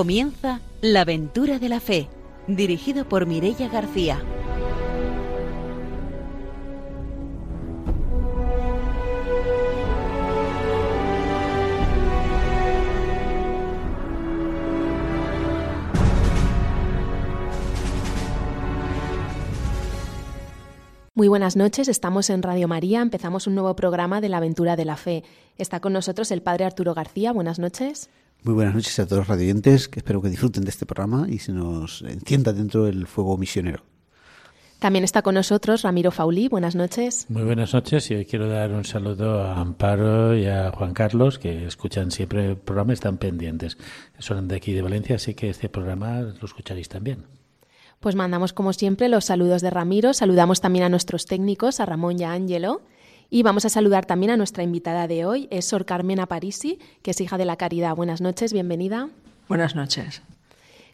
Comienza La aventura de la fe, dirigido por Mirella García. Muy buenas noches, estamos en Radio María, empezamos un nuevo programa de la aventura de la fe. Está con nosotros el Padre Arturo García, buenas noches. Muy buenas noches a todos los radioyentes, que espero que disfruten de este programa y se nos encienda dentro del fuego misionero. También está con nosotros Ramiro Faulí, buenas noches. Muy buenas noches y hoy quiero dar un saludo a Amparo y a Juan Carlos, que escuchan siempre el programa y están pendientes. Son de aquí de Valencia, así que este programa lo escucharéis también. Pues mandamos como siempre los saludos de Ramiro, saludamos también a nuestros técnicos, a Ramón y a Ángelo. Y vamos a saludar también a nuestra invitada de hoy, es Sor Carmen Aparisi, que es hija de la Caridad. Buenas noches, bienvenida. Buenas noches.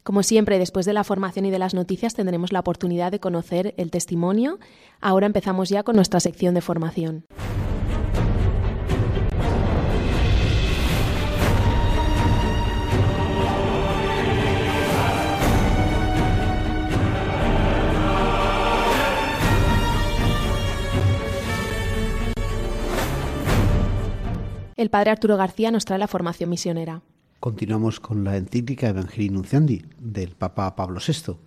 Como siempre, después de la formación y de las noticias tendremos la oportunidad de conocer el testimonio. Ahora empezamos ya con nuestra sección de formación. El padre Arturo García nos trae la formación misionera. Continuamos con la encíclica Evangelii Nunciandi del Papa Pablo VI,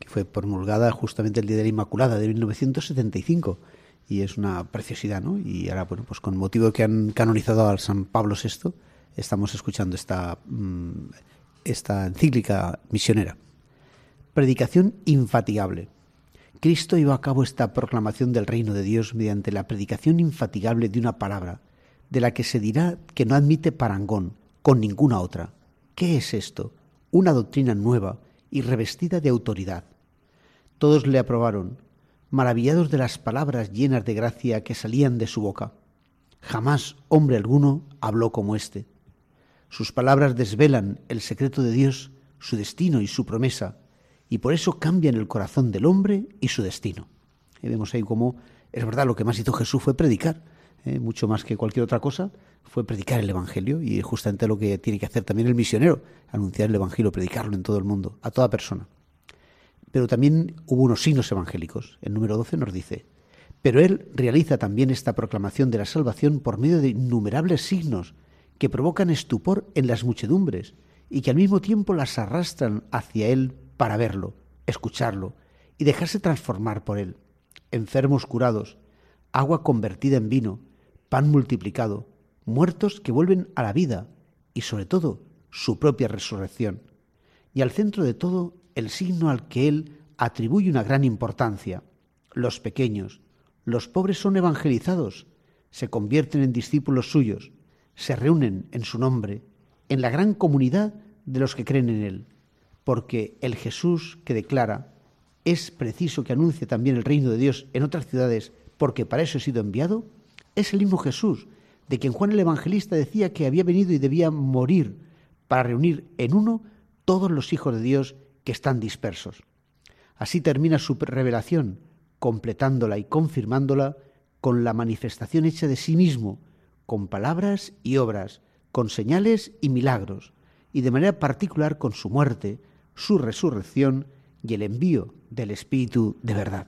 que fue promulgada justamente el Día de la Inmaculada de 1975 y es una preciosidad, ¿no? Y ahora, bueno, pues con motivo que han canonizado al San Pablo VI, estamos escuchando esta, mm, esta encíclica misionera. Predicación infatigable. Cristo llevó a cabo esta proclamación del reino de Dios mediante la predicación infatigable de una palabra, de la que se dirá que no admite parangón con ninguna otra. ¿Qué es esto? Una doctrina nueva y revestida de autoridad. Todos le aprobaron, maravillados de las palabras llenas de gracia que salían de su boca. Jamás hombre alguno habló como éste. Sus palabras desvelan el secreto de Dios, su destino y su promesa, y por eso cambian el corazón del hombre y su destino. Y vemos ahí cómo es verdad lo que más hizo Jesús fue predicar, ¿eh? mucho más que cualquier otra cosa, fue predicar el Evangelio y justamente lo que tiene que hacer también el misionero, anunciar el Evangelio, predicarlo en todo el mundo, a toda persona. Pero también hubo unos signos evangélicos. El número 12 nos dice, pero él realiza también esta proclamación de la salvación por medio de innumerables signos que provocan estupor en las muchedumbres y que al mismo tiempo las arrastran hacia él para verlo, escucharlo y dejarse transformar por él. Enfermos curados, agua convertida en vino, pan multiplicado, muertos que vuelven a la vida y sobre todo su propia resurrección. Y al centro de todo el signo al que él atribuye una gran importancia. Los pequeños, los pobres son evangelizados, se convierten en discípulos suyos, se reúnen en su nombre, en la gran comunidad de los que creen en él, porque el Jesús que declara, es preciso que anuncie también el reino de Dios en otras ciudades, porque para eso he sido enviado, es el mismo Jesús, de quien Juan el Evangelista decía que había venido y debía morir para reunir en uno todos los hijos de Dios que están dispersos. Así termina su revelación, completándola y confirmándola con la manifestación hecha de sí mismo, con palabras y obras, con señales y milagros, y de manera particular con su muerte, su resurrección y el envío del Espíritu de verdad.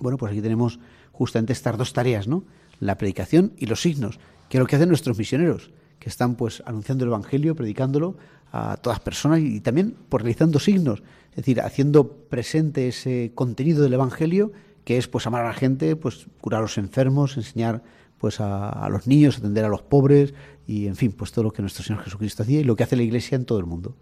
Bueno, pues aquí tenemos justamente estas dos tareas, ¿no? La predicación y los signos, que es lo que hacen nuestros misioneros, que están pues anunciando el Evangelio, predicándolo a todas personas y también pues realizando signos, es decir, haciendo presente ese contenido del Evangelio que es pues amar a la gente, pues curar a los enfermos, enseñar pues a, a, los niños, atender a los pobres y en fin, pues todo lo que nuestro Señor Jesucristo hacía y lo que hace la Iglesia en todo el mundo.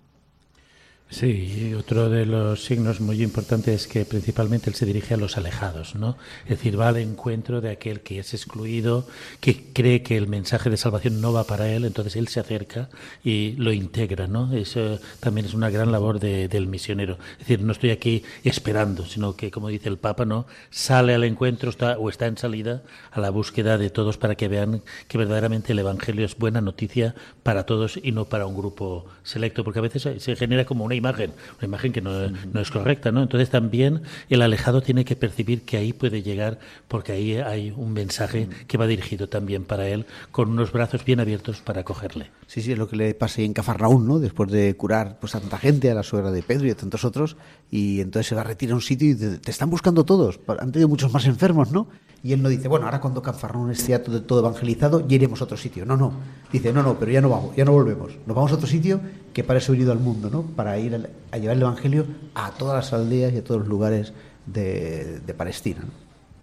Sí, otro de los signos muy importantes es que principalmente él se dirige a los alejados, ¿no? Es decir, va al encuentro de aquel que es excluido, que cree que el mensaje de salvación no va para él, entonces él se acerca y lo integra, ¿no? Eso también es una gran labor de, del misionero. Es decir, no estoy aquí esperando, sino que, como dice el Papa, ¿no? Sale al encuentro o está en salida a la búsqueda de todos para que vean que verdaderamente el Evangelio es buena noticia para todos y no para un grupo selecto, porque a veces se genera como una imagen, una imagen que no, no, es correcta, ¿no? Entonces también el alejado tiene que percibir que ahí puede llegar porque ahí hay un mensaje que va dirigido también para él con unos brazos bien abiertos para acogerle. Sí, sí, es lo que le pasa en Cafarnaún, ¿no? Después de curar pues tanta gente, a la suegra de Pedro y a tantos otros, y entonces se va a retirar a un sitio y te, te están buscando todos. Han tenido muchos más enfermos, ¿no? Y él no dice, bueno, ahora cuando Cafarnaún esté todo evangelizado, ya iremos a otro sitio. No, no. Dice, no, no, pero ya no vamos, ya no volvemos. Nos vamos a otro sitio que para eso he venido al mundo, ¿no? Para ir a, a llevar el Evangelio a todas las aldeas y a todos los lugares de, de Palestina.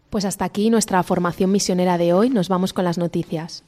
Pues hasta aquí nuestra formación misionera de hoy. Nos vamos con las noticias.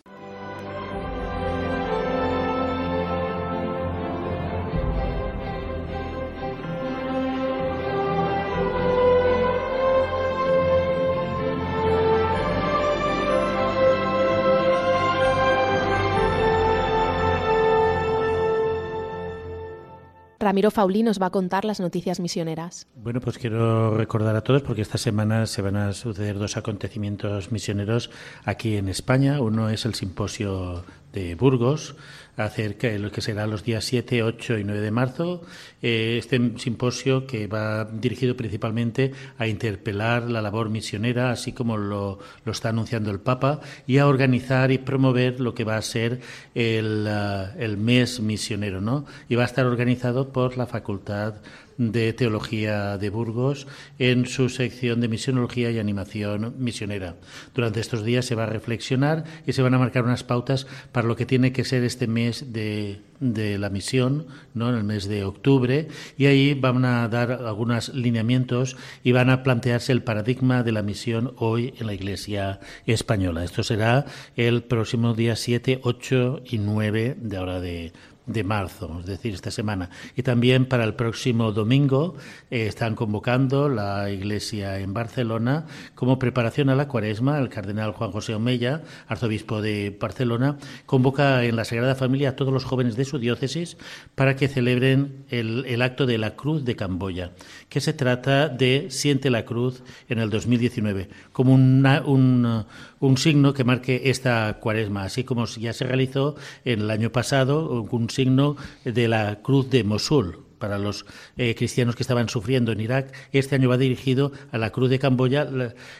Ramiro Faulí nos va a contar las noticias misioneras. Bueno, pues quiero recordar a todos, porque esta semana se van a suceder dos acontecimientos misioneros aquí en España. Uno es el simposio de Burgos, acerca de lo que será los días 7, 8 y 9 de marzo. Eh, este simposio que va dirigido principalmente a interpelar la labor misionera, así como lo, lo está anunciando el Papa, y a organizar y promover lo que va a ser el, uh, el mes misionero, ¿no? Y va a estar organizado por la Facultad de Teología de Burgos en su sección de misionología y animación misionera. Durante estos días se va a reflexionar y se van a marcar unas pautas para lo que tiene que ser este mes de, de la misión, ¿no? en el mes de octubre, y ahí van a dar algunos lineamientos y van a plantearse el paradigma de la misión hoy en la Iglesia española. Esto será el próximo día 7, 8 y 9 de ahora de, de marzo, es decir, esta semana. Y también para el próximo domingo eh, están convocando la Iglesia en Barcelona como preparación a la cuaresma. El cardenal Juan José Omeya, arzobispo de Barcelona, convoca en la Sagrada Familia a todos los jóvenes de su diócesis para que celebren el, el acto de la Cruz de Camboya, que se trata de Siente la Cruz en el 2019, como una, un, un signo que marque esta cuaresma, así como ya se realizó en el año pasado un signo de la cruz de Mosul para los eh, cristianos que estaban sufriendo en Irak. Este año va dirigido a la Cruz de Camboya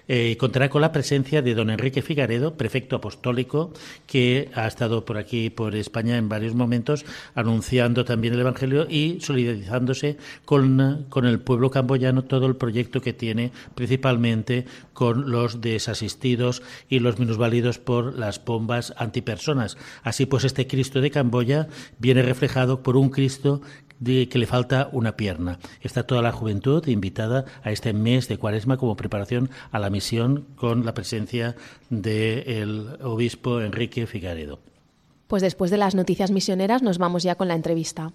eh, y contará con la presencia de don Enrique Figaredo, prefecto apostólico, que ha estado por aquí, por España, en varios momentos, anunciando también el Evangelio y solidarizándose con, con el pueblo camboyano, todo el proyecto que tiene, principalmente con los desasistidos y los minusválidos por las bombas antipersonas. Así pues, este Cristo de Camboya viene reflejado por un Cristo de que le falta una pierna. Está toda la juventud invitada a este mes de cuaresma como preparación a la misión con la presencia del obispo Enrique Figaredo. Pues después de las noticias misioneras nos vamos ya con la entrevista.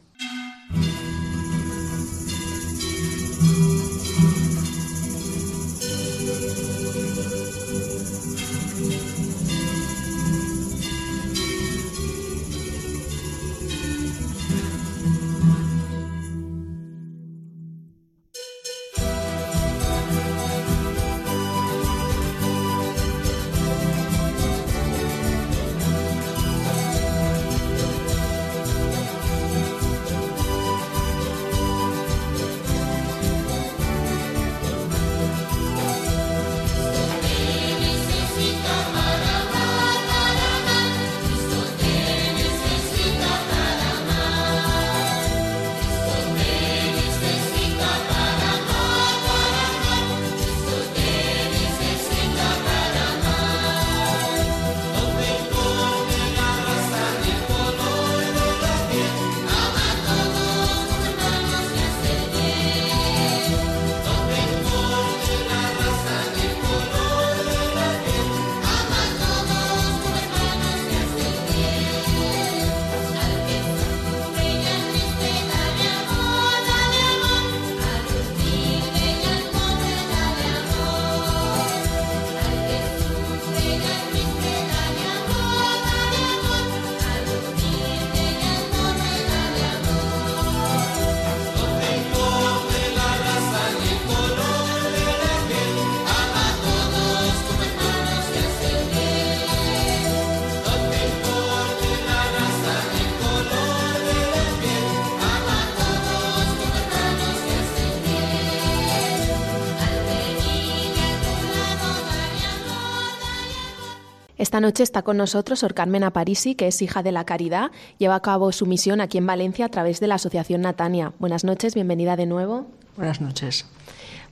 Esta noche está con nosotros Sor Carmen Aparisi, que es hija de la Caridad, lleva a cabo su misión aquí en Valencia a través de la Asociación Natania. Buenas noches, bienvenida de nuevo. Buenas noches.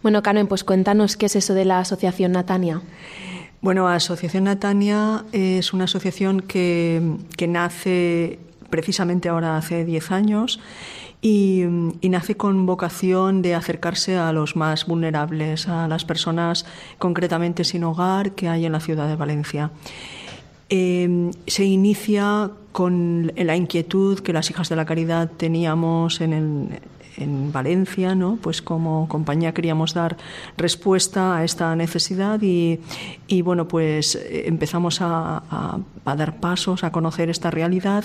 Bueno, Carmen, pues cuéntanos qué es eso de la Asociación Natania. Bueno, Asociación Natania es una asociación que, que nace precisamente ahora hace 10 años y, nace con vocación de acercarse a los más vulnerables, a las personas concretamente sin hogar que hay en la ciudad de Valencia. Eh, se inicia con la inquietud que las hijas de la caridad teníamos en el, en Valencia, ¿no? pues como compañía queríamos dar respuesta a esta necesidad y, bueno, pues eh, empezamos a, dar pasos, a conocer esta realidad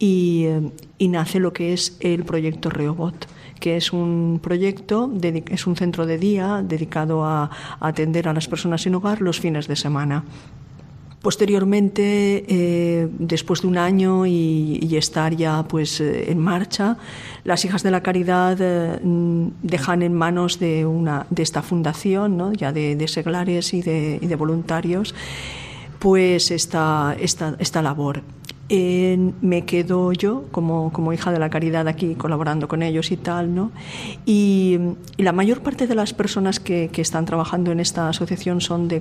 eh, y, nace lo que es el proyecto Reobot que es un proyecto, es un centro de día dedicado a atender a las personas sin hogar los fines de semana. Posteriormente, eh, después de un año y, estar ya pues eh, en marcha, las hijas de la caridad eh, dejan en manos de una de esta fundación, ya de, seglares y de, y de, voluntarios, pues esta, esta, esta labor me quedo yo como, como, hija de la caridad aquí colaborando con ellos y tal, ¿no? Y, la mayor parte de las personas que, que, están trabajando en esta asociación son de,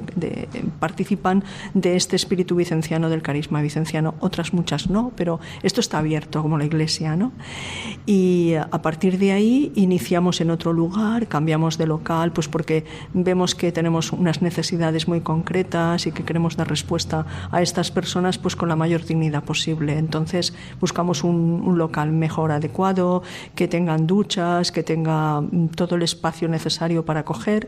participan de este espíritu vicenciano del carisma vicenciano, otras muchas no, pero esto está abierto como la iglesia, ¿no? Y a partir de ahí iniciamos en otro lugar, cambiamos de local, pues porque vemos que tenemos unas necesidades muy concretas y que queremos dar respuesta a estas personas pues con la mayor dignidad posible entonces buscamos un, local mejor adecuado, que tengan duchas, que tenga mm, todo el espacio necesario para acoger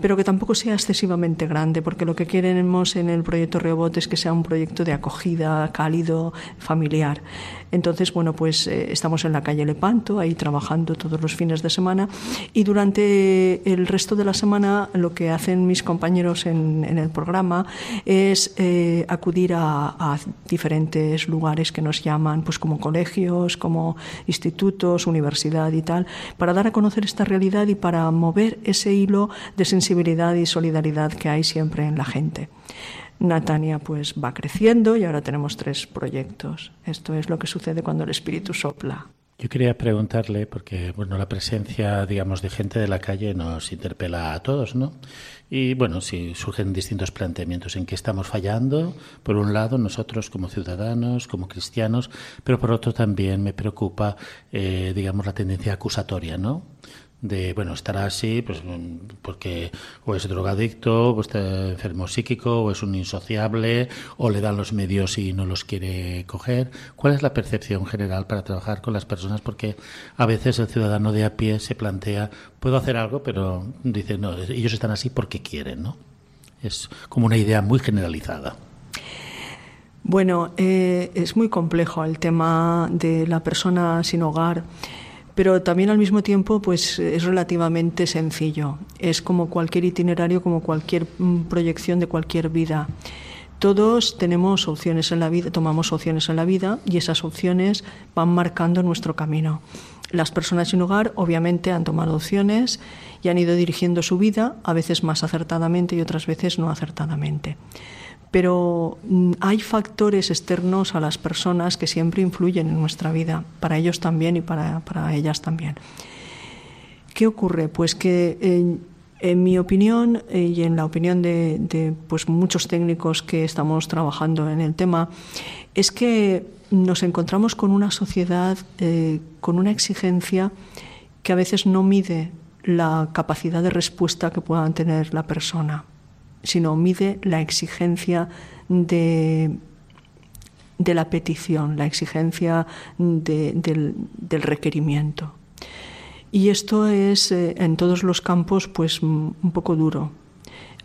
pero que tampoco sea excesivamente grande, porque lo que queremos en el proyecto Rebot es que sea un proyecto de acogida, cálido, familiar. Entonces, bueno, pues eh, estamos en la calle Lepanto, ahí trabajando todos los fines de semana y durante el resto de la semana lo que hacen mis compañeros en, el programa es eh, acudir a, diferentes lugares que nos llaman, pues como colegios, como institutos, universidad y tal, para dar a conocer esta realidad y para mover ese hilo de sensibilidad y solidaridad que hay siempre en la gente. Natania pues va creciendo y ahora tenemos tres proyectos. Esto es lo que sucede cuando el espíritu sopla. Yo quería preguntarle, porque bueno, la presencia, digamos, de gente de la calle nos interpela a todos, ¿no? Y bueno, si surgen distintos planteamientos en que estamos fallando, por un lado nosotros como ciudadanos, como cristianos, pero por otro también me preocupa, eh, digamos, la tendencia acusatoria, ¿no? De, bueno, estará así pues porque o es drogadicto, o está enfermo psíquico, o es un insociable, o le dan los medios y no los quiere coger. ¿Cuál es la percepción general para trabajar con las personas? Porque a veces el ciudadano de a pie se plantea, puedo hacer algo, pero dice, no, ellos están así porque quieren, ¿no? Es como una idea muy generalizada. Bueno, eh, es muy complejo el tema de la persona sin hogar pero también al mismo tiempo pues es relativamente sencillo. Es como cualquier itinerario, como cualquier mm, proyección de cualquier vida. Todos tenemos opciones en la vida, tomamos opciones en la vida y esas opciones van marcando nuestro camino. Las personas sin hogar obviamente han tomado opciones y han ido dirigiendo su vida, a veces más acertadamente y otras veces no acertadamente pero mm, hay factores externos a las personas que siempre influyen en nuestra vida, para ellos también y para, ellas también. ¿Qué ocurre? Pues que en, mi opinión eh, y en la opinión de, pues muchos técnicos que estamos trabajando en el tema, es que nos encontramos con una sociedad eh, con una exigencia que a veces no mide la capacidad de respuesta que pueda tener la persona sino mide la exigencia de, de la petición, la exigencia del, requerimiento. Y esto es eh, en todos los campos pues un poco duro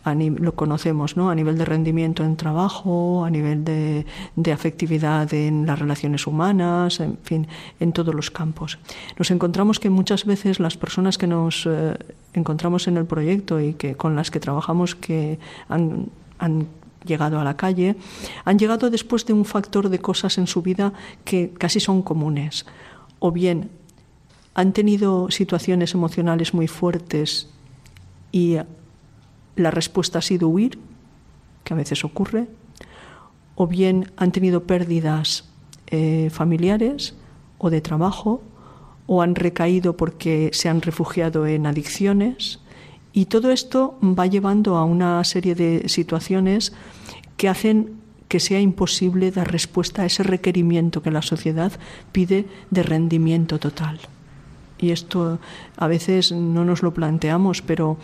lo conocemos, ¿no? A nivel de rendimiento en trabajo, a nivel de, afectividad en las relaciones humanas, en fin, en todos los campos. Nos encontramos que muchas veces las personas que nos eh, encontramos en el proyecto y que con las que trabajamos que han, han llegado a la calle, han llegado después de un factor de cosas en su vida que casi son comunes. O bien han tenido situaciones emocionales muy fuertes y la respuesta ha sido huir, que a veces ocurre, o bien han tenido pérdidas eh, familiares o de trabajo, o han recaído porque se han refugiado en adicciones. Y todo esto va llevando a una serie de situaciones que hacen que sea imposible dar respuesta a ese requerimiento que la sociedad pide de rendimiento total. Y esto a veces no nos lo planteamos, pero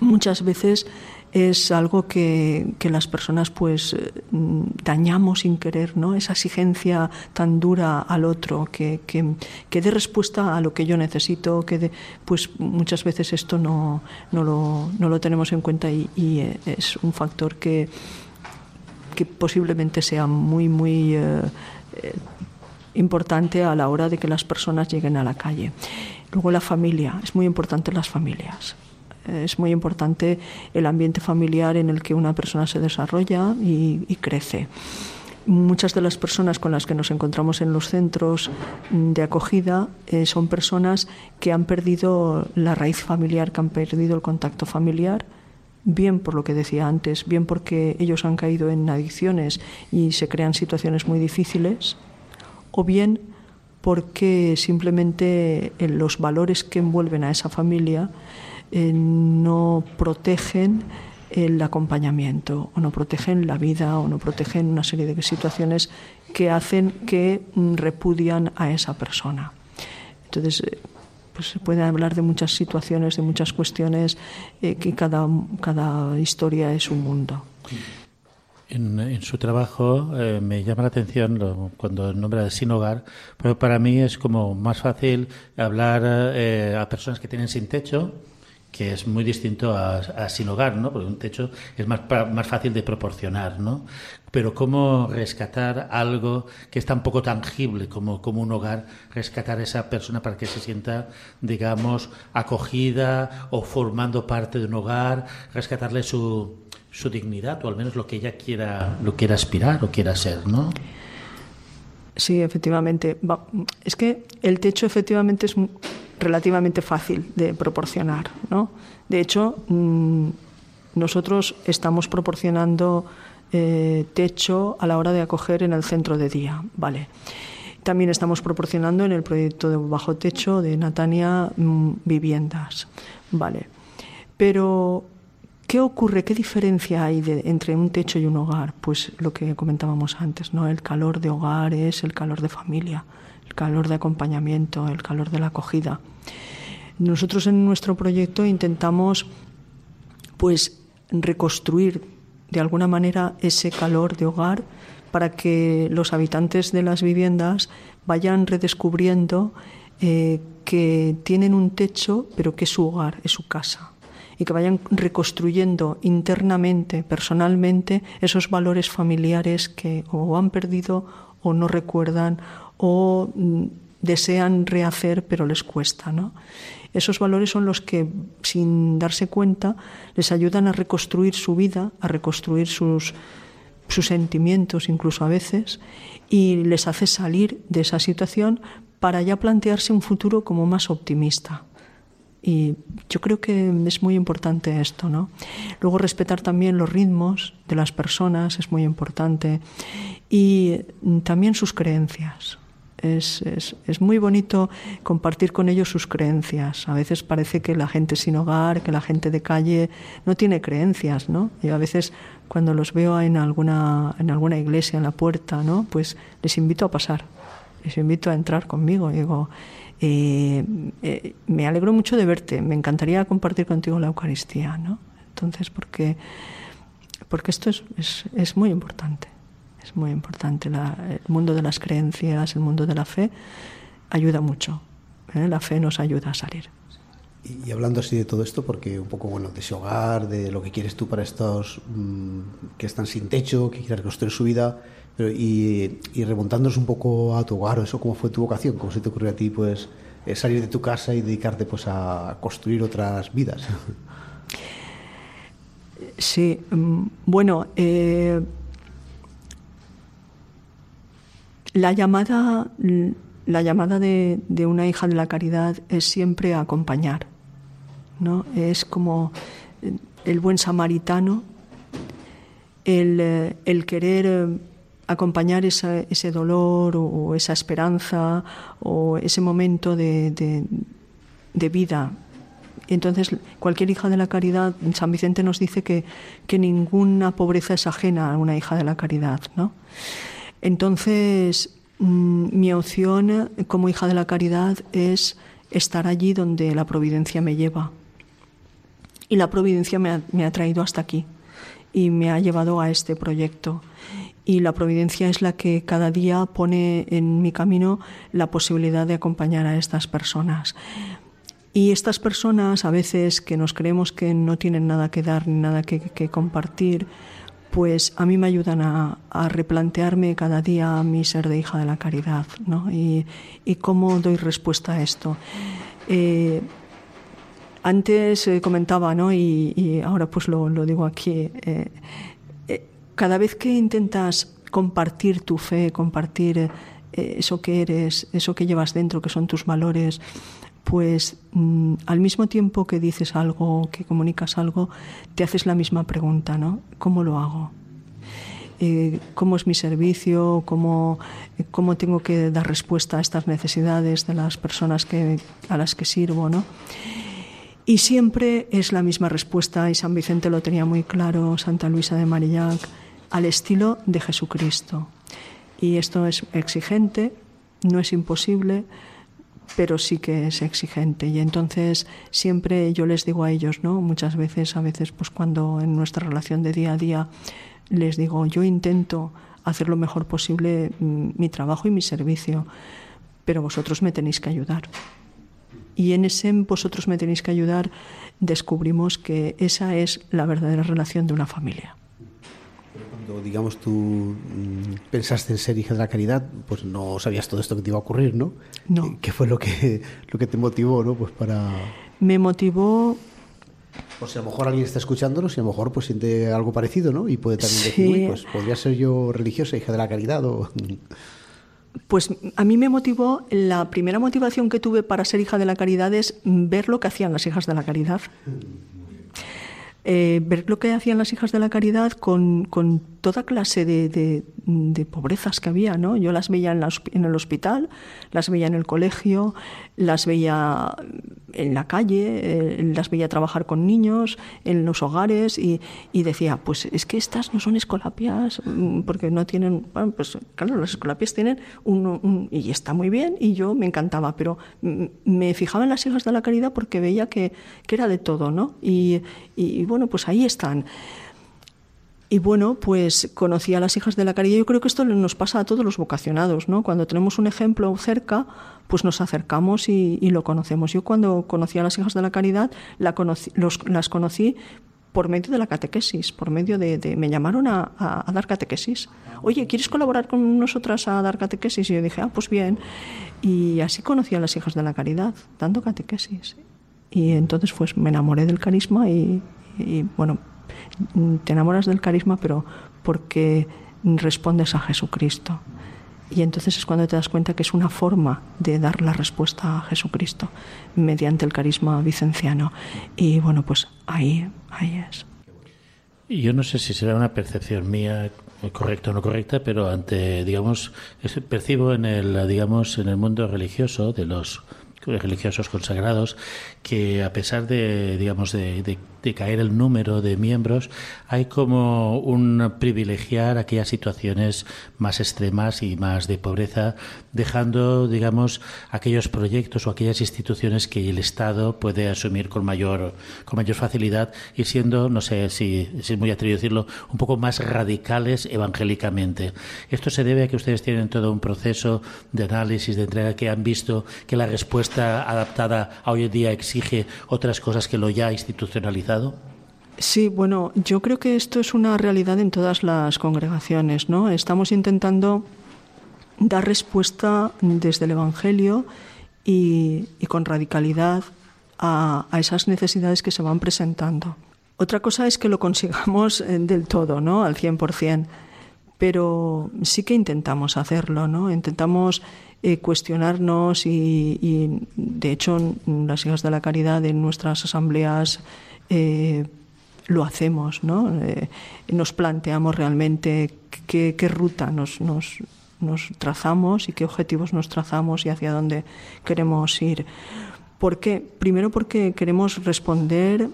muchas veces es algo que, las personas pues dañamos sin querer, ¿no? Esa exigencia tan dura al otro, que, que, dé respuesta a lo que yo necesito, que pues muchas veces esto no, no, lo, no lo tenemos en cuenta y, y es un factor que, que posiblemente sea muy, muy eh, eh, importante a la hora de que las personas lleguen a la calle. Luego la familia, es muy importante las familias. Es muy importante el ambiente familiar en el que una persona se desarrolla y, crece. Muchas de las personas con las que nos encontramos en los centros de acogida eh, son personas que han perdido la raíz familiar, que han perdido el contacto familiar bien por lo que decía antes, bien porque ellos han caído en adicciones y se crean situaciones muy difíciles, o bien porque simplemente eh, los valores que envuelven a esa familia eh, no protegen el acompañamiento o no protegen la vida o no protegen una serie de situaciones que hacen que repudian a esa persona. Entonces, eh, pues se puede hablar de muchas situaciones, de muchas cuestiones, eh, que cada, cada historia es un mundo. En, su trabajo me llama la atención cuando nombra sin hogar, pero para mí es como más fácil hablar a personas que tienen sin techo, que es muy distinto a, sin hogar, ¿no? Porque un techo es más, más fácil de proporcionar, ¿no? Pero cómo rescatar algo que es tan poco tangible como, como un hogar, rescatar a esa persona para que se sienta, digamos, acogida o formando parte de un hogar, rescatarle su, su dignidad o al menos lo que ella quiera, lo quiera aspirar o quiera ser, ¿no? Sí, efectivamente. Es que el techo efectivamente es relativamente fácil de proporcionar. ¿no? De hecho, mm, nosotros estamos proporcionando eh, techo a la hora de acoger en el centro de día. Vale. También estamos proporcionando en el proyecto de bajo techo de Natania mm, viviendas. Vale. Pero, ¿qué ocurre? ¿Qué diferencia hay entre un techo y un hogar? Pues lo que comentábamos antes, ¿no? El calor de hogar es el calor de familia calor de acompañamiento, el calor de la acogida. Nosotros en nuestro proyecto intentamos pues reconstruir de alguna manera ese calor de hogar para que los habitantes de las viviendas vayan redescubriendo eh, que tienen un techo, pero que es su hogar, es su casa, y que vayan reconstruyendo internamente, personalmente, esos valores familiares que o han perdido o no recuerdan o mm, desean rehacer pero les cuesta. ¿no? Esos valores son los que, sin darse cuenta, les ayudan a reconstruir su vida, a reconstruir sus, sus sentimientos incluso a veces, y les hace salir de esa situación para ya plantearse un futuro como más optimista. Y yo creo que es muy importante esto, ¿no? Luego respetar también los ritmos de las personas es muy importante y también sus creencias. Es, es, muy bonito compartir con ellos sus creencias. A veces parece que la gente sin hogar, que la gente de calle no tiene creencias, ¿no? Y a veces cuando los veo en alguna, en alguna iglesia, en la puerta, ¿no? Pues les invito a pasar, les invito a entrar conmigo. digo, eh, eh, me alegro mucho de verte, me encantaría compartir contigo la Eucaristía, ¿no? Entonces, porque, porque esto es, es, muy importante es muy importante. el mundo de las creencias, el mundo de la fe, ayuda mucho. ¿eh? La fe nos ayuda a salir. Y, hablando así de todo esto, porque un poco, bueno, de ese hogar, de lo que quieres tú para estos mm, que están sin techo, que quieren reconstruir su vida, pero y, remontándonos un poco a tu hogar, eso cómo fue tu vocación, cómo se te ocurrió a ti, pues, eh, salir de tu casa y dedicarte, pues, a construir otras vidas. Sí, mm, bueno, eh, La llamada, la llamada de, una hija de la caridad es siempre acompañar, ¿no? Es como el buen samaritano el, eh, querer eh, acompañar ese dolor o, esa esperanza o ese momento de, de, vida entonces, cualquier hija de la caridad, San Vicente nos dice que, que, ninguna pobreza es ajena a una hija de la caridad, ¿no? Entonces, mm, mi opción como hija de la caridad es estar allí donde la providencia me lleva. Y la providencia me ha, traído hasta aquí y me ha llevado a este proyecto. Y la providencia es la que cada día pone en mi camino la posibilidad de acompañar a estas personas. Y estas personas, a veces que nos creemos que no tienen nada que dar ni nada que, compartir, pues a mí me ayudan a, replantearme cada día mi ser de hija de la caridad ¿no? y, cómo doy respuesta a esto. Eh, antes eh, comentaba, ¿no? y, ahora pues lo, digo aquí, eh, cada vez que intentas compartir tu fe, compartir eso que eres, eso que llevas dentro, que son tus valores, pues mm, al mismo tiempo que dices algo, que comunicas algo, te haces la misma pregunta, ¿no? ¿Cómo lo hago? cómo es mi servicio, cómo, cómo tengo que dar respuesta a estas necesidades de las personas que, a las que sirvo, ¿no? Y siempre es la misma respuesta, y San Vicente lo tenía muy claro, Santa Luisa de Marillac, al estilo de Jesucristo. Y esto es exigente, no es imposible, pero sí que es exigente. Y entonces siempre yo les digo a ellos, ¿no? Muchas veces, a veces, pues cuando en nuestra relación de día a día les digo, yo intento hacer lo mejor posible mm, mi trabajo y mi servicio, pero vosotros me tenéis que ayudar. Y en ese vosotros me tenéis que ayudar descubrimos que esa es la verdadera relación de una familia. Cuando, digamos, tú mm, pensaste en ser hija de la caridad, pues no sabías todo esto que te iba a ocurrir, ¿no? No. ¿Qué fue lo que, lo que te motivó, ¿no? Pues para... Me motivó... Por si a lo mejor alguien está escuchándonos y a lo mejor pues siente algo parecido, ¿no? Y puede también decir, pues podría ser yo religiosa, hija de la caridad o... Pues a mí me motivó, la primera motivación que tuve para ser hija de la caridad es ver lo que hacían las hijas de la caridad. Eh, ver lo que hacían las hijas de la caridad con, con toda clase de, de, pobrezas que había. ¿no? Yo las veía en, en, el hospital, las veía en el colegio, las veía en la calle, eh, las veía trabajar con niños, en los hogares y, y, decía, pues es que estas no son escolapias mm, porque no tienen, bueno, pues claro, las escolapias tienen un, y está muy bien y yo me encantaba, pero me fijaba en las hijas de la caridad porque veía que, que era de todo, ¿no? Y, y bueno, pues ahí están. Y bueno, pues conocí a las hijas de la caridad. Yo creo que esto nos pasa a todos los vocacionados, ¿no? Cuando tenemos un ejemplo cerca, pues nos acercamos y, lo conocemos. Yo cuando conocí a las hijas de la caridad, la las conocí por medio de la catequesis, por medio de... me llamaron a, dar catequesis. Oye, ¿quieres colaborar con nosotras a dar catequesis? Y yo dije, ah, pues bien. Y así conocí a las hijas de la caridad, dando catequesis. Y entonces pues me enamoré del carisma y bueno, te enamoras del carisma, pero porque respondes a Jesucristo. Y entonces es cuando te das cuenta que es una forma de dar la respuesta a Jesucristo mediante el carisma vicenciano. Y bueno, pues ahí, ahí es. Y yo no sé si será una percepción mía correcta o no correcta, pero ante, digamos, percibo en el, digamos, en el mundo religioso de los religiosos consagrados que a pesar de, digamos, de, de de caer el número de miembros, hay como un privilegiar aquellas situaciones más extremas y más de pobreza, dejando, digamos, aquellos proyectos o aquellas instituciones que el Estado puede asumir con mayor, con mayor facilidad y siendo, no sé si, es muy atrevido decirlo, un poco más radicales evangélicamente. Esto se debe a que ustedes tienen todo un proceso de análisis, de entrega, que han visto que la respuesta adaptada a hoy en día exige otras cosas que lo ya institucionalizado Sí, bueno, yo creo que esto es una realidad en todas las congregaciones, ¿no? Estamos intentando dar respuesta desde el Evangelio y, con radicalidad a, esas necesidades que se van presentando. Otra cosa es que lo consigamos eh, del todo, ¿no? Al 100%, pero sí que intentamos hacerlo, ¿no? Intentamos eh, cuestionarnos y, de hecho, las hijas de la caridad en nuestras asambleas eh, lo hacemos, ¿no? Nos planteamos realmente qué, qué ruta nos, nos, trazamos y qué objetivos nos trazamos y hacia dónde queremos ir. ¿Por qué? Primero porque queremos responder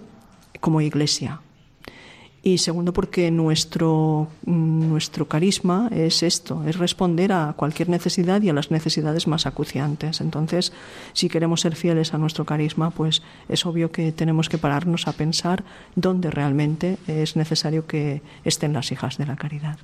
como iglesia. Y segundo, porque nuestro, nuestro carisma es esto, es responder a cualquier necesidad y a las necesidades más acuciantes. Entonces, si queremos ser fieles a nuestro carisma, pues es obvio que tenemos que pararnos a pensar dónde realmente es necesario que estén las hijas de la caridad.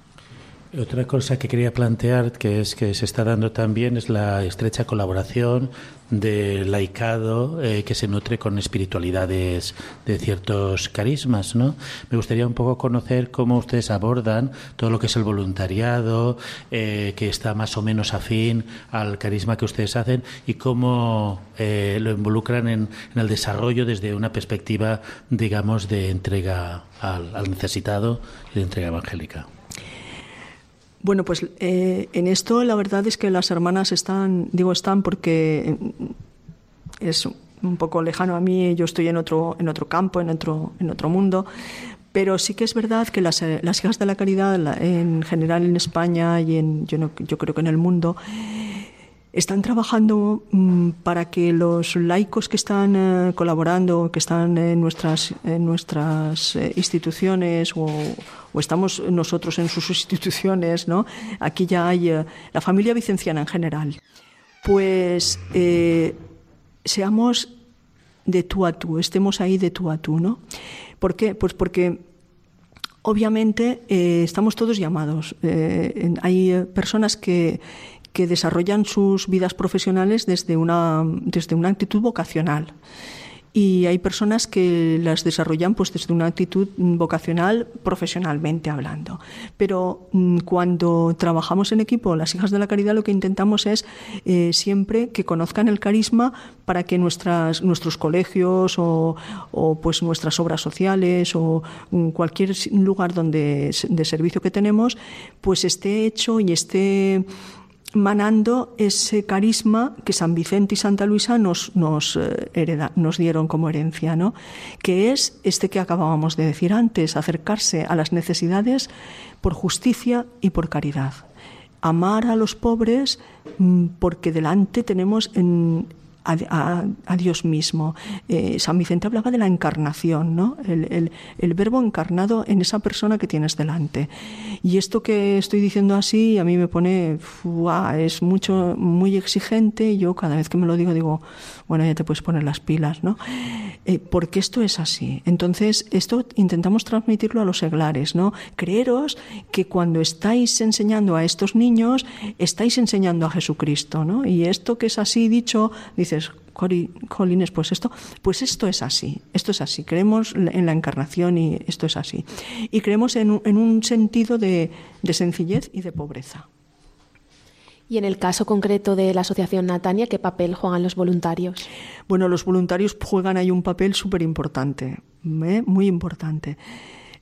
Otra cosa que quería plantear, que es que se está dando también, es la estrecha colaboración del laicado eh, que se nutre con espiritualidades de ciertos carismas, ¿no? Me gustaría un poco conocer cómo ustedes abordan todo lo que es el voluntariado, eh, que está más o menos afín al carisma que ustedes hacen y cómo eh, lo involucran en, el desarrollo desde una perspectiva, digamos, de entrega al, al necesitado y de entrega evangélica. Bueno, pues eh, en esto la verdad es que las hermanas están, digo están porque es un poco lejano a mí, yo estoy en otro, en otro campo, en otro, en otro mundo, pero sí que es verdad que las, las hijas de la caridad en general en España y en, yo, no, yo creo que en el mundo, están trabajando mm, para que los laicos que están eh, colaborando, que están en nuestras, en nuestras eh, instituciones o, estamos nosotros en sus instituciones, ¿no? Aquí ya hay eh, la familia vicenciana en general. Pues seamos de tú a tú, estemos ahí de tú a tú, ¿no? ¿Por qué? Pues porque obviamente estamos todos llamados. hay personas que que desarrollan sus vidas profesionales desde una, desde una actitud vocacional. Y hay personas que las desarrollan pues desde una actitud vocacional profesionalmente hablando. Pero mm, cuando trabajamos en equipo, las hijas de la caridad lo que intentamos es eh, siempre que conozcan el carisma para que nuestras, nuestros colegios o, o, pues nuestras obras sociales o mm, cualquier lugar donde de servicio que tenemos pues esté hecho y esté manando ese carisma que San Vicente y Santa Luisa nos, nos, eh, nos dieron como herencia, ¿no? que es este que acabábamos de decir antes, acercarse a las necesidades por justicia y por caridad. Amar a los pobres mm, porque delante tenemos en, a, Dios mismo. Eh, San Vicente hablaba de la encarnación, ¿no? El, verbo encarnado en esa persona que tienes delante. Y esto que estoy diciendo así a mí me pone, es mucho, muy exigente y yo cada vez que me lo digo digo, bueno, ya te puedes poner las pilas, ¿no? Eh, porque esto es así. Entonces, esto intentamos transmitirlo a los seglares, ¿no? Creeros que cuando estáis enseñando a estos niños, estáis enseñando a Jesucristo, ¿no? Y esto que es así dicho, dices, Colines, pues esto, pues esto es así, esto es así. Creemos en la encarnación y esto es así. Y creemos en en un sentido de, de sencillez y de pobreza. Y en el caso concreto de la Asociación Natania, ¿qué papel juegan los voluntarios? Bueno, los voluntarios juegan ahí un papel súper importante, ¿eh? muy importante.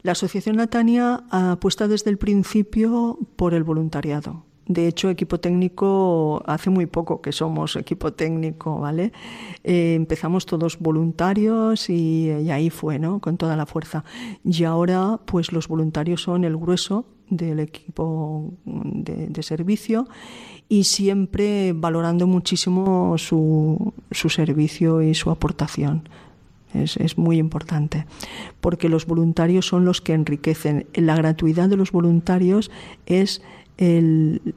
La Asociación Natania apuesta desde el principio por el voluntariado. De hecho, equipo técnico hace muy poco que somos equipo técnico, ¿vale? Eh, empezamos todos voluntarios y, ahí fue, ¿no? Con toda la fuerza. Y ahora, pues los voluntarios son el grueso del equipo de servicio y siempre valorando muchísimo su, su servicio y su aportación. Es, es, muy importante, porque los voluntarios son los que enriquecen. La gratuidad de los voluntarios es el,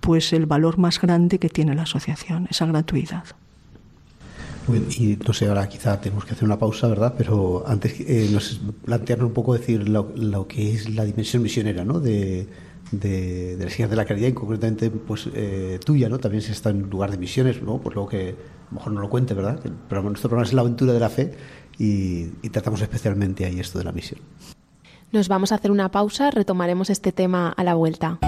pues el valor más grande que tiene la asociación, esa gratuidad. Y no sé, ahora quizá tenemos que hacer una pausa, ¿verdad? Pero antes eh, nos plantearnos un poco decir lo, lo, que es la dimensión misionera, ¿no? De, de, de las hijas de la caridad y concretamente pues eh, tuya, ¿no? También se está en lugar de misiones, ¿no? Pues luego que a lo mejor no lo cuente, ¿verdad? Pero nuestro programa es la aventura de la fe y, y tratamos especialmente ahí esto de la misión. Nos vamos a hacer una pausa, retomaremos este tema a la vuelta.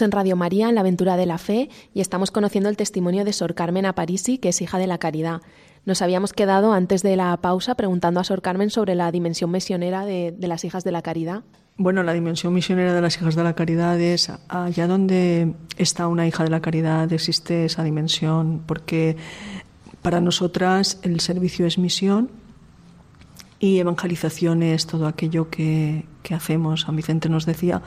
En Radio María, en la aventura de la fe, y estamos conociendo el testimonio de Sor Carmen Aparisi, que es hija de la caridad. Nos habíamos quedado antes de la pausa preguntando a Sor Carmen sobre la dimensión misionera de, las hijas de la caridad. Bueno, la dimensión misionera de las hijas de la caridad es allá donde está una hija de la caridad existe esa dimensión, porque para nosotras el servicio es misión y evangelización es todo aquello que, que hacemos. San Vicente nos decía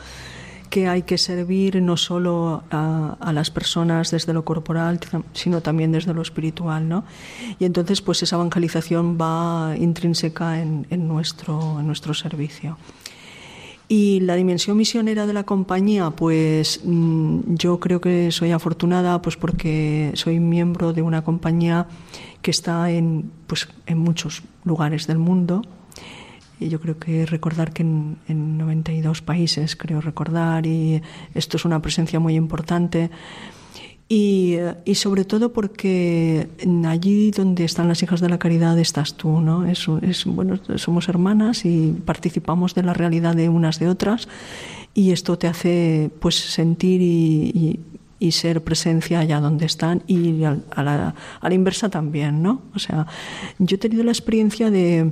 que hay que servir no solo a, las personas desde lo corporal, sino también desde lo espiritual, ¿no? Y entonces, pues esa evangelización va intrínseca en, nuestro, en nuestro servicio. Y la dimensión misionera de la compañía, pues mm, yo creo que soy afortunada, pues porque soy miembro de una compañía que está en, pues, en muchos lugares del mundo, y yo creo que recordar que en, 92 países, creo recordar, y esto es una presencia muy importante. Y, y, sobre todo porque allí donde están las hijas de la caridad estás tú, ¿no? Es, es, bueno, somos hermanas y participamos de la realidad de unas de otras y esto te hace pues sentir y, y ser presencia allá donde están y a la, a la, inversa también, ¿no? O sea, yo he tenido la experiencia de,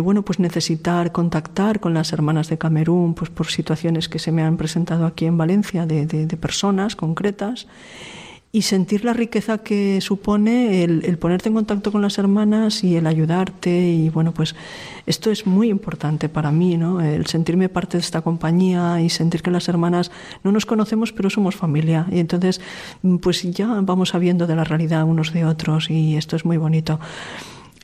bueno, pues necesitar contactar con las hermanas de Camerún, pues por situaciones que se me han presentado aquí en Valencia de personas concretas y sentir la riqueza que supone el, ponerte en contacto con las hermanas y el ayudarte. Y bueno pues esto es muy importante para mí no el sentirme parte de esta compañía y sentir que las hermanas no nos conocemos pero somos familia. Y entonces pues ya vamos sabiendo de la realidad unos de otros y esto es muy bonito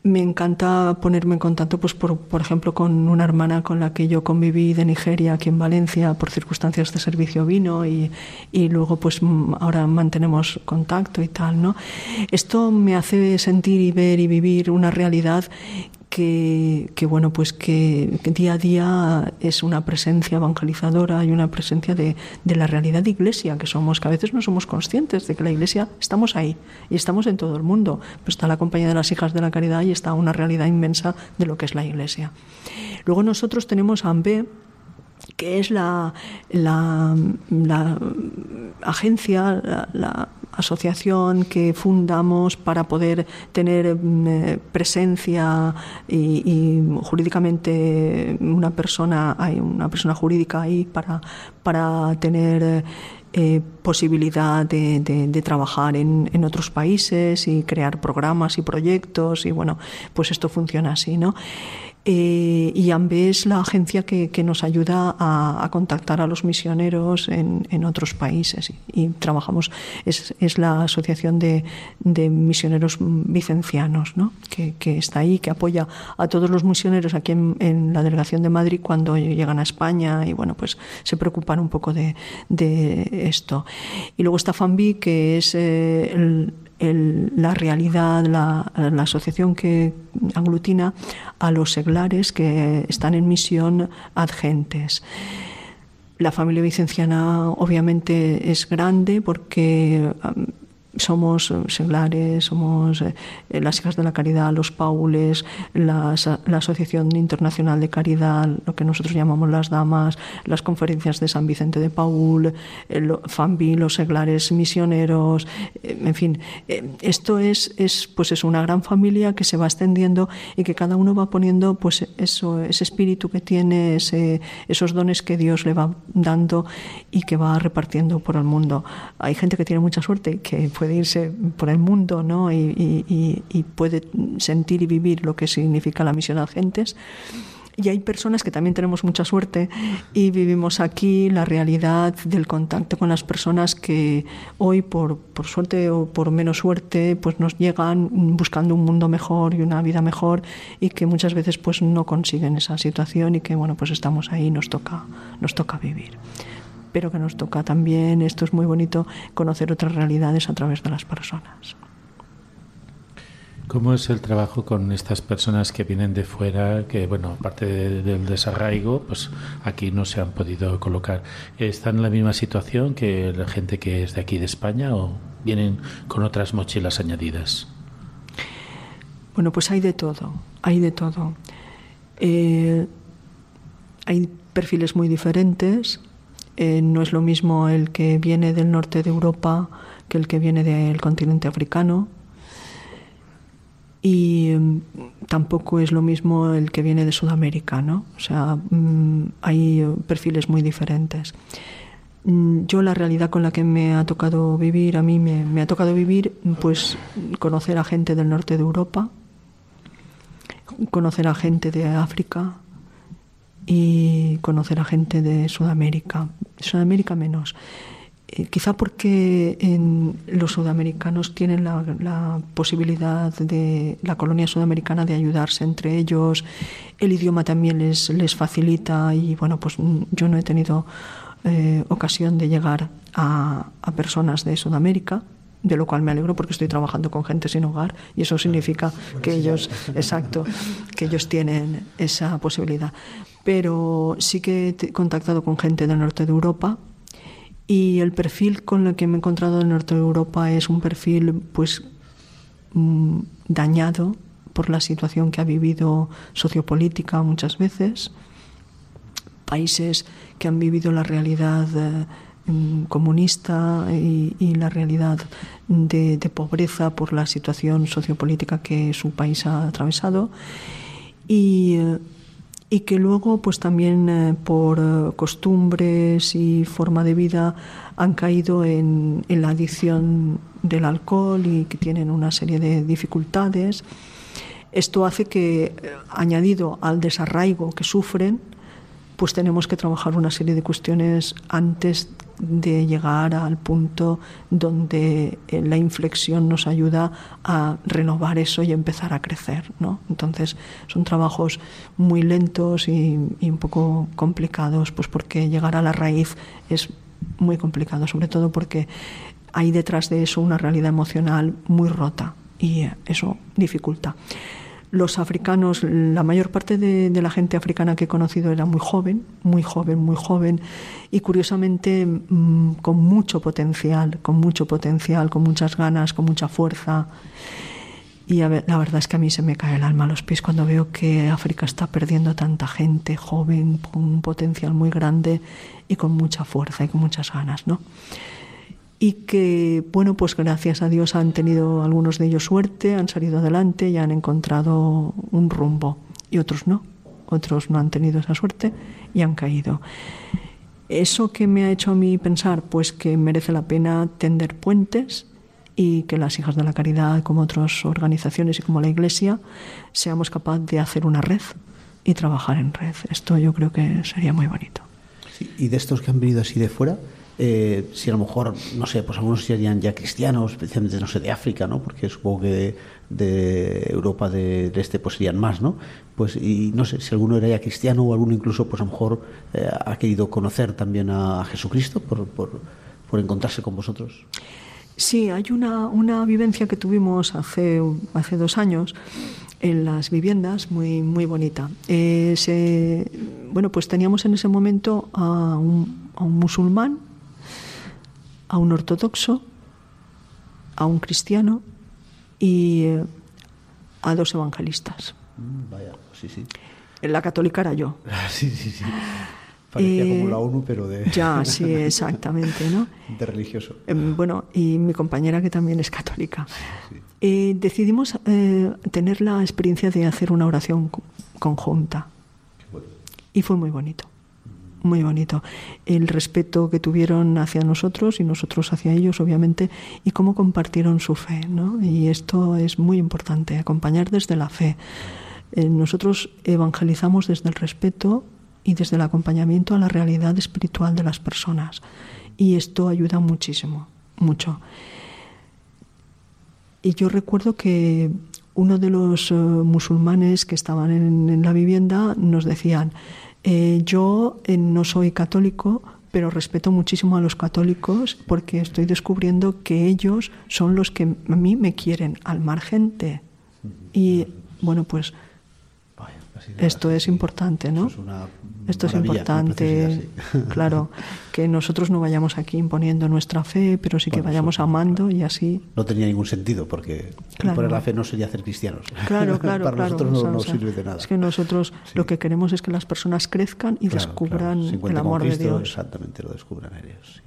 me encanta ponerme en contacto, pues por, por, ejemplo, con una hermana con la que yo conviví de Nigeria aquí en Valencia por circunstancias de servicio vino y, y luego pues ahora mantenemos contacto y tal, ¿no? Esto me hace sentir y ver y vivir una realidad que, bueno, pues que, día a día es una presencia evangelizadora y una presencia de, de, la realidad de iglesia que somos, que a veces no somos conscientes de que la iglesia estamos ahí y estamos en todo el mundo. Pues está la compañía de las hijas de la caridad y está una realidad inmensa de lo que es la iglesia. Luego nosotros tenemos AMBE, que es la, la, agencia, la, asociación que fundamos para poder tener eh, presencia y, jurídicamente una persona, hay una persona jurídica ahí para, para tener eh, posibilidad de, de, trabajar en, en, otros países y crear programas y proyectos y bueno, pues esto funciona así, ¿no? Eh, y AMBE es la agencia que, que nos ayuda a, contactar a los misioneros en, en otros países y, trabajamos, es, es, la asociación de, de misioneros vicencianos ¿no? que, que, está ahí, que apoya a todos los misioneros aquí en, en, la delegación de Madrid cuando llegan a España y bueno, pues se preocupan un poco de, de esto. Y luego está FAMBI, que es eh, el, la realidad, la, la, asociación que aglutina a los seglares que están en misión adgentes. La familia vicenciana obviamente es grande porque somos seglares, somos eh, las hijas de la caridad, los paules, la Asociación Internacional de Caridad, lo que nosotros llamamos las damas, las conferencias de San Vicente de Paul, el FAMBI, los seglares misioneros, eh, en fin, eh, esto es, es, pues es una gran familia que se va extendiendo y que cada uno va poniendo pues eso, ese espíritu que tiene, ese, esos dones que Dios le va dando y que va repartiendo por el mundo. Hay gente que tiene mucha suerte, que puede irse por el mundo ¿no? y, puede sentir y vivir lo que significa la misión a gentes. Y hay personas que también tenemos mucha suerte y vivimos aquí la realidad del contacto con las personas que hoy, por, por suerte o por menos suerte, pues nos llegan buscando un mundo mejor y una vida mejor y que muchas veces pues no consiguen esa situación y que bueno pues estamos ahí nos toca nos toca vivir pero que nos toca también, esto es muy bonito, conocer otras realidades a través de las personas. ¿Cómo es el trabajo con estas personas que vienen de fuera, que, bueno, aparte del desarraigo, pues aquí no se han podido colocar? ¿Están en la misma situación que la gente que es de aquí de España o vienen con otras mochilas añadidas? Bueno, pues hay de todo, hay de todo. Eh, hay perfiles muy diferentes, eh, no es lo mismo el que viene del norte de Europa que el que viene del continente africano. Y mm, tampoco es lo mismo el que viene de Sudamérica, ¿no? O sea, mm, hay perfiles muy diferentes. Mm, yo la realidad con la que me ha tocado vivir, a mí me, me ha tocado vivir, pues conocer a gente del norte de Europa, conocer a gente de África, y conocer a gente de Sudamérica, Sudamérica menos. Eh, quizá porque en, los sudamericanos tienen la, posibilidad de la colonia sudamericana de ayudarse entre ellos, el idioma también les, les facilita y bueno, pues yo no he tenido eh, ocasión de llegar a, a personas de Sudamérica, de lo cual me alegro porque estoy trabajando con gente sin hogar y eso significa que ellos, exacto, que ellos tienen esa posibilidad pero sí que he contactado con gente del norte de Europa y el perfil con el que me he encontrado del norte de Europa es un perfil pues mm, dañado por la situación que ha vivido sociopolítica muchas veces, países que han vivido la realidad eh, mm, comunista y, la realidad de, pobreza por la situación sociopolítica que su país ha atravesado. Y eh, y que luego pues también eh, por eh, costumbres y forma de vida han caído en, en, la adicción del alcohol y que tienen una serie de dificultades. Esto hace que, eh, añadido al desarraigo que sufren, pues tenemos que trabajar una serie de cuestiones antes de llegar al punto donde eh, la inflexión nos ayuda a renovar eso y empezar a crecer. ¿no? Entonces son trabajos muy lentos y, y, un poco complicados, pues porque llegar a la raíz es muy complicado, sobre todo porque hay detrás de eso una realidad emocional muy rota y eso dificulta. Los africanos, la mayor parte de, la gente africana que he conocido era muy joven, muy joven, muy joven y curiosamente mm, con mucho potencial, con mucho potencial, con muchas ganas, con mucha fuerza. Y la verdad es que a mí se me cae el alma a los pies cuando veo que África está perdiendo tanta gente joven, con un potencial muy grande y con mucha fuerza y con muchas ganas, ¿no? Y que, bueno, pues gracias a Dios han tenido algunos de ellos suerte, han salido adelante y han encontrado un rumbo y otros no, otros no han tenido esa suerte y han caído. ¿Eso que me ha hecho a mí pensar? Pues que merece la pena tender puentes y que las hijas de la caridad, como otras organizaciones y como la Iglesia, seamos capaces de hacer una red y trabajar en red. Esto yo creo que sería muy bonito. y de estos que han venido así de fuera, eh, si a lo mejor, no sé, pues algunos serían ya cristianos, especialmente, no sé, de África, ¿no? Porque supongo que de, Europa de, este pues serían más, ¿no? Pues, y no sé, si alguno era ya cristiano o alguno incluso, pues a lo mejor eh, ha querido conocer también a Jesucristo por, por, por encontrarse con vosotros. Sí, hay una, una vivencia que tuvimos hace, hace dos años en las viviendas muy, muy bonita. Eh, bueno, pues teníamos en ese momento a un, a un musulmán, a un ortodoxo, a un cristiano y eh, a dos evangelistas. Mm, vaya, sí, sí. La católica era yo. sí, sí, sí. Parecía como la ONU, pero de... Ya, sí, exactamente, ¿no? De religioso. Em, bueno, y mi compañera que también es católica. Eh, decidimos eh, tener la experiencia de hacer una oración conjunta. Y fue muy bonito, muy bonito. El respeto que tuvieron hacia nosotros y nosotros hacia ellos, obviamente, y cómo compartieron su fe, ¿no? Y esto es muy importante, acompañar desde la fe. Eh, nosotros evangelizamos desde el respeto y desde el acompañamiento a la realidad espiritual de las personas. Y esto ayuda muchísimo, mucho. Y yo recuerdo que uno de los eh, musulmanes que estaban en, la vivienda nos decían, eh, yo eh, no soy católico, pero respeto muchísimo a los católicos porque estoy descubriendo que ellos son los que a mí me quieren al margen. Y bueno, pues esto es importante, ¿no? Esto es importante, claro, que nosotros no vayamos aquí imponiendo nuestra fe, pero sí que vayamos amando y así. No tenía ningún sentido, porque imponer la fe no sería hacer cristianos. Claro, claro, Para nosotros no, sirve de nada. Es que nosotros lo que queremos es que las personas crezcan y descubran el amor de Dios. Exactamente, lo descubran ellos.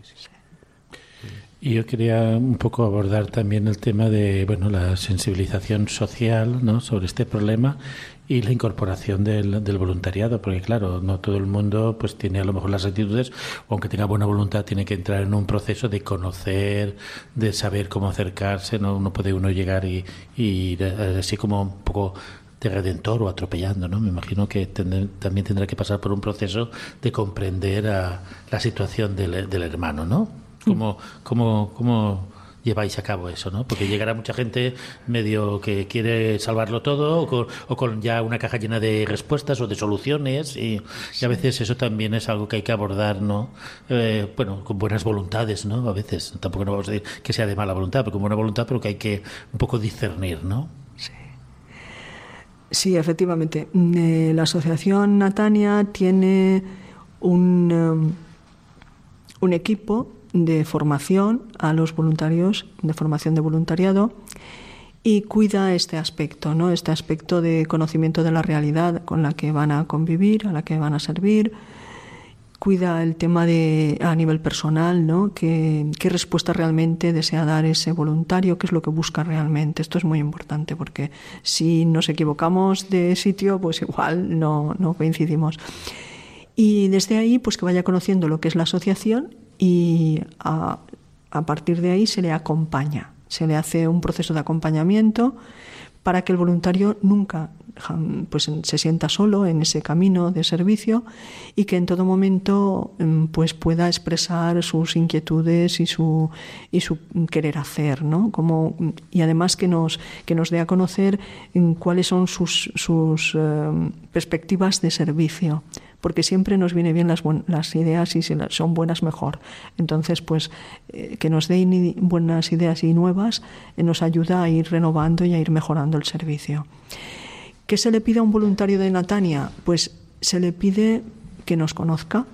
Y yo quería un poco abordar también el tema de bueno la sensibilización social ¿no? sobre este problema y la incorporación del, del, voluntariado, porque claro, no todo el mundo pues tiene a lo mejor las actitudes, aunque tenga buena voluntad, tiene que entrar en un proceso de conocer, de saber cómo acercarse, no, no puede uno llegar y, y así como un poco de redentor o atropellando, ¿no? Me imagino que también tendrá que pasar por un proceso de comprender a la situación del, del hermano, ¿no? ¿Cómo, cómo, cómo lleváis a cabo eso, ¿no? Porque llegará mucha gente medio que quiere salvarlo todo o con, ya una caja llena de respuestas o de soluciones y, a veces eso también es algo que hay que abordar, ¿no? Eh, bueno, con buenas voluntades, ¿no? A veces, tampoco no vamos a decir que sea de mala voluntad, pero con buena voluntad, pero que hay que un poco discernir, ¿no? Sí. Sí, efectivamente. Mm, eh, la Asociación Natania tiene un, um, un equipo de formación a los voluntarios, de formación de voluntariado, y cuida este aspecto, ¿no? este aspecto de conocimiento de la realidad con la que van a convivir, a la que van a servir, cuida el tema de a nivel personal, ¿no? ¿Qué, qué respuesta realmente desea dar ese voluntario, qué es lo que busca realmente. Esto es muy importante porque si nos equivocamos de sitio, pues igual no, no coincidimos. Y desde ahí, pues que vaya conociendo lo que es la asociación y a, partir de ahí se le acompaña, se le hace un proceso de acompañamiento para que el voluntario nunca pues, se sienta solo en ese camino de servicio y que en todo momento em, pues, pueda expresar sus inquietudes y su, y su querer hacer, ¿no? Como, y además que nos, que nos dé a conocer em, cuáles son sus, sus em, perspectivas de servicio porque siempre nos viene bien las, ideas y si son buenas mejor. Entonces, pues eh, que nos den buenas ideas y nuevas eh, nos ayuda a ir renovando y a ir mejorando el servicio. ¿Qué se le pide a un voluntario de Natania? Pues se le pide que nos conozca,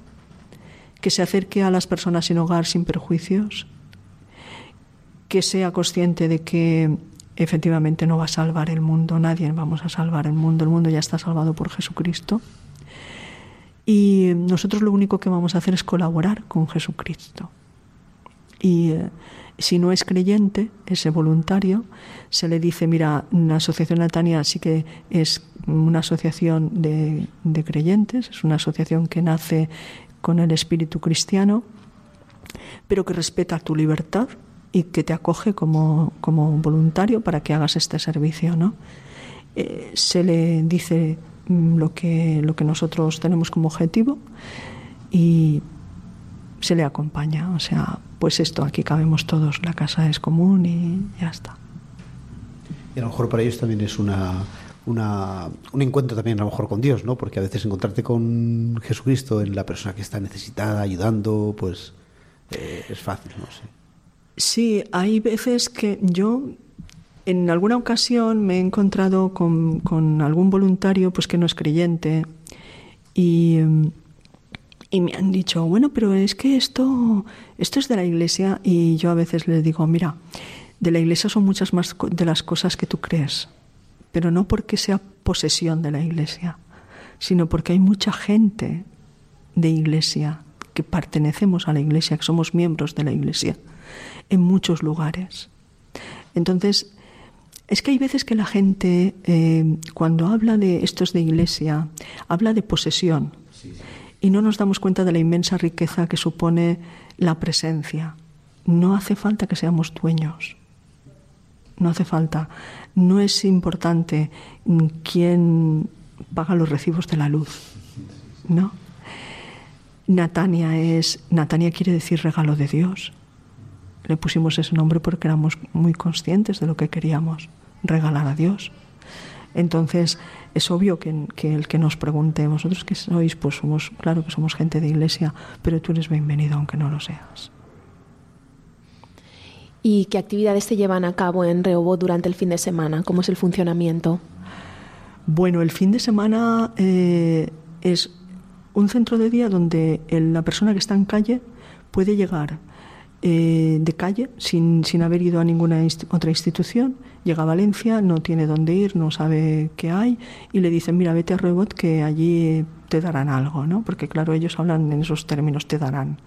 que se acerque a las personas sin hogar sin perjuicios, que sea consciente de que efectivamente no va a salvar el mundo, nadie vamos a salvar el mundo, el mundo ya está salvado por Jesucristo y nosotros lo único que vamos a hacer es colaborar con Jesucristo. Y eh, si no es creyente, ese voluntario, se le dice, mira, la Asociación Natania sí que es una asociación de, creyentes, es una asociación que nace con el espíritu cristiano, pero que respeta tu libertad y que te acoge como, como voluntario para que hagas este servicio. ¿no? Eh, se le dice lo que, lo que nosotros tenemos como objetivo y se le acompaña. O sea, pues esto, aquí cabemos todos, la casa es común y ya está. Y a lo mejor para ellos también es una, una, un encuentro también a lo mejor con Dios, ¿no? Porque a veces encontrarte con Jesucristo en la persona que está necesitada, ayudando, pues eh, es fácil, no sé. Sí, hay veces que yo en alguna ocasión me he encontrado con, algún voluntario pues que no es creyente y, y, me han dicho, bueno, pero es que esto, esto es de la iglesia y yo a veces les digo, mira, de la iglesia son muchas más de las cosas que tú crees, pero no porque sea posesión de la iglesia, sino porque hay mucha gente de iglesia que pertenecemos a la iglesia, que somos miembros de la iglesia en muchos lugares. Entonces, es que hay veces que la gente, eh, cuando habla de estos de iglesia, habla de posesión y no nos damos cuenta de la inmensa riqueza que supone la presencia. No hace falta que seamos dueños. No hace falta. No es importante quién paga los recibos de la luz. ¿No? Natania es Natania quiere decir regalo de Dios le pusimos ese nombre porque éramos muy conscientes de lo que queríamos regalar a Dios. Entonces, es obvio que, el que nos pregunte, vosotros que sois, pues somos, claro que somos gente de iglesia, pero tú eres bienvenido aunque no lo seas. ¿Y qué actividades se llevan a cabo en Rehoboth durante el fin de semana? ¿Cómo es el funcionamiento? Bueno, el fin de semana eh, es un centro de día donde la persona que está en calle puede llegar eh, de calle, sin, sin, haber ido a ninguna otra institución. Llega a Valencia, no tiene dónde ir, no sabe qué hay, y le dicen, mira, vete a Rebot que allí te darán algo, ¿no? Porque claro, ellos hablan en esos términos, te darán.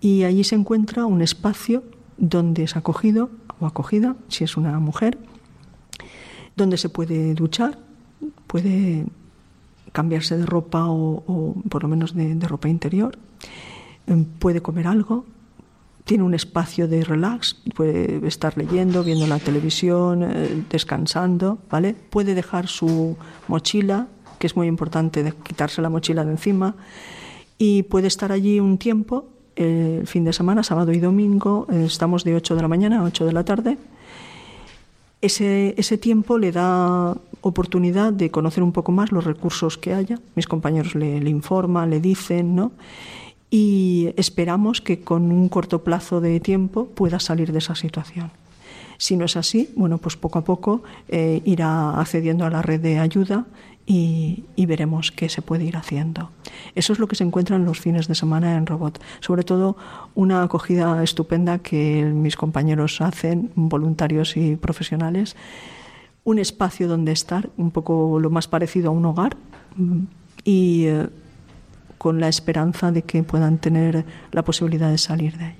Y allí se encuentra un espacio donde es acogido o acogida, si es una mujer, donde se puede duchar, puede cambiarse de ropa o, por lo menos de, ropa interior, puede comer algo, tiene un espacio de relax, puede estar leyendo, viendo la televisión, eh, descansando, ¿vale? Puede dejar su mochila, que es muy importante quitarse la mochila de encima, y puede estar allí un tiempo, eh, el fin de semana, sábado y domingo, eh, estamos de 8 de la mañana a 8 de la tarde. Ese, ese tiempo le da oportunidad de conocer un poco más los recursos que haya. Mis compañeros le informan, le dicen, ¿no? Y esperamos que con un corto plazo de tiempo pueda salir de esa situación. Si no es así, bueno, pues poco a poco eh, irá accediendo a la red de ayuda y, veremos qué se puede ir haciendo. Eso es lo que se encuentra en los fines de semana en Robot. Sobre todo una acogida estupenda que mis compañeros hacen, voluntarios y profesionales. Un espacio donde estar, un poco lo más parecido a un hogar. Y eh, con la esperanza de que puedan tener la posibilidad de salir de ahí.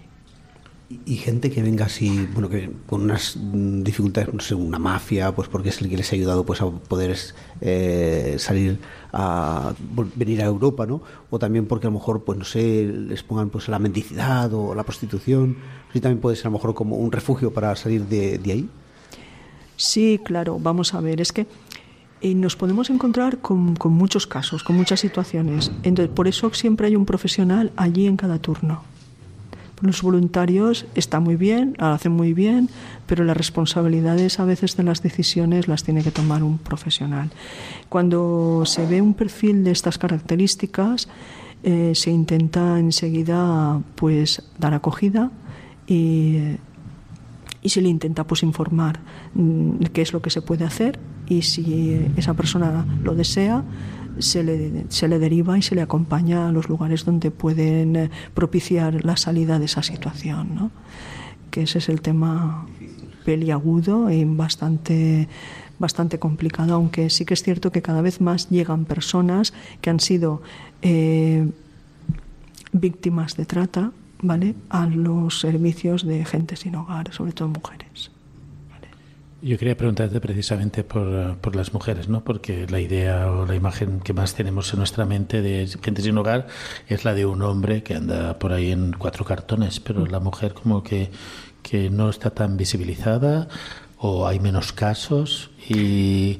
Y gente que venga así, bueno, que con unas dificultades, no sé, una mafia, pues porque es el que les ha ayudado pues a poder eh, salir a venir a Europa, ¿no? O también porque a lo mejor, pues no sé, les pongan pues la mendicidad o la prostitución. Sí, también puede ser a lo mejor como un refugio para salir de, de ahí. Sí, claro. Vamos a ver, es que y nos podemos encontrar con, con, muchos casos, con muchas situaciones. Entonces, por eso siempre hay un profesional allí en cada turno. Los voluntarios están muy bien, lo hacen muy bien, pero las responsabilidades a veces de las decisiones las tiene que tomar un profesional. Cuando se ve un perfil de estas características, eh, se intenta enseguida pues dar acogida y y se le intenta pues informar mm, qué es lo que se puede hacer y si esa persona lo desea se le, se le deriva y se le acompaña a los lugares donde pueden eh, propiciar la salida de esa situación ¿no? que ese es el tema peliagudo y bastante bastante complicado aunque sí que es cierto que cada vez más llegan personas que han sido eh, víctimas de trata ¿vale? a los servicios de gente sin hogar, sobre todo mujeres. Yo quería preguntarte precisamente por, por, las mujeres, ¿no? Porque la idea o la imagen que más tenemos en nuestra mente de gente sin hogar es la de un hombre que anda por ahí en cuatro cartones, pero la mujer como que, que no está tan visibilizada o hay menos casos y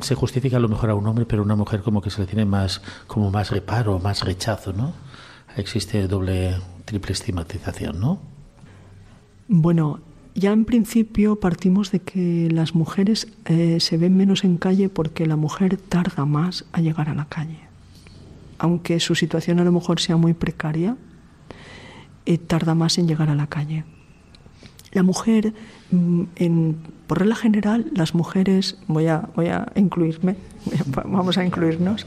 se justifica a lo mejor a un hombre, pero una mujer como que se le tiene más como más reparo, más rechazo, ¿no? Existe doble triple estigmatización, ¿no? Bueno, ya en principio partimos de que las mujeres eh, se ven menos en calle porque la mujer tarda más a llegar a la calle. Aunque su situación a lo mejor sea muy precaria, eh, tarda más en llegar a la calle. La mujer, mm, por regla general, las mujeres, voy a, voy a incluirme, vamos a incluirnos,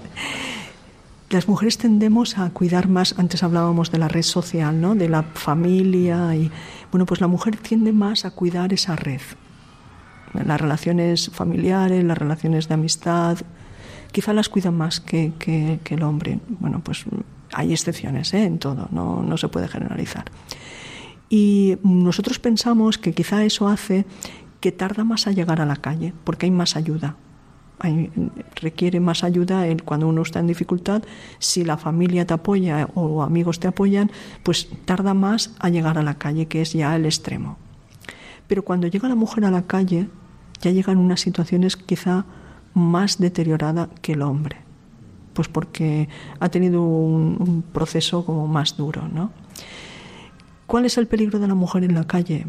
las mujeres tendemos a cuidar más, antes hablábamos de la red social, ¿no? de la familia, y bueno, pues la mujer tiende más a cuidar esa red, las relaciones familiares, las relaciones de amistad, quizá las cuida más que, que, el hombre. Bueno, pues hay excepciones ¿eh? en todo, no, no se puede generalizar. Y nosotros pensamos que quizá eso hace que tarda más a llegar a la calle, porque hay más ayuda. Requiere más ayuda cuando uno está en dificultad. Si la familia te apoya o amigos te apoyan, pues tarda más a llegar a la calle, que es ya el extremo. Pero cuando llega la mujer a la calle, ya llega en unas situaciones quizá más deteriorada que el hombre, pues porque ha tenido un, un proceso como más duro, ¿no? ¿Cuál es el peligro de la mujer en la calle?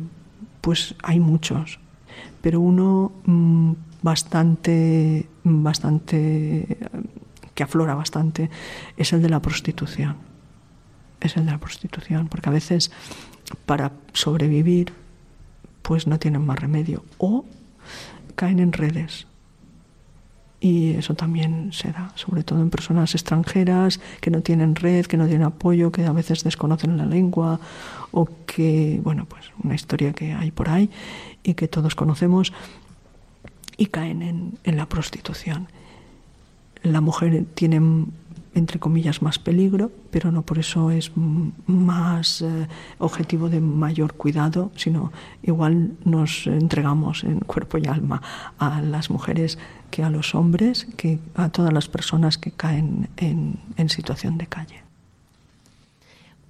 Pues hay muchos, pero uno mm, bastante, bastante, que aflora bastante, es el de la prostitución. Es el de la prostitución, porque a veces para sobrevivir, pues no tienen más remedio o caen en redes y eso también se da, sobre todo en personas extranjeras que no tienen red, que no tienen apoyo, que a veces desconocen la lengua o que, bueno, pues una historia que hay por ahí y que todos conocemos y caen en, en la prostitución. La mujer tiene entre comillas, más peligro, pero no por eso es más eh, objetivo de mayor cuidado, sino igual nos entregamos en cuerpo y alma a las mujeres que a los hombres, que a todas las personas que caen en, en situación de calle.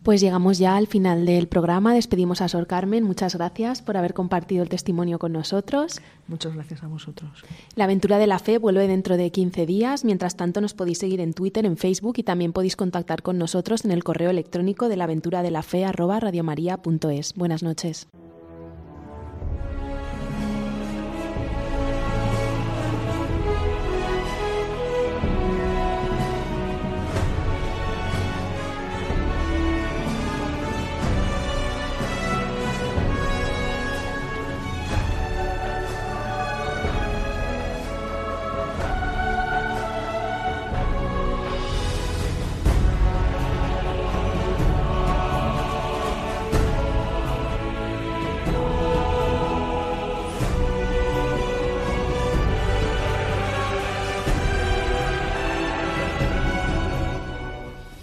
Pues llegamos ya al final del programa. Despedimos a Sor Carmen. Muchas gracias por haber compartido el testimonio con nosotros. Muchas gracias a vosotros. La aventura de la fe vuelve dentro de 15 días. Mientras tanto, nos podéis seguir en Twitter, en Facebook y también podéis contactar con nosotros en el correo electrónico de la aventura de la fe Buenas noches.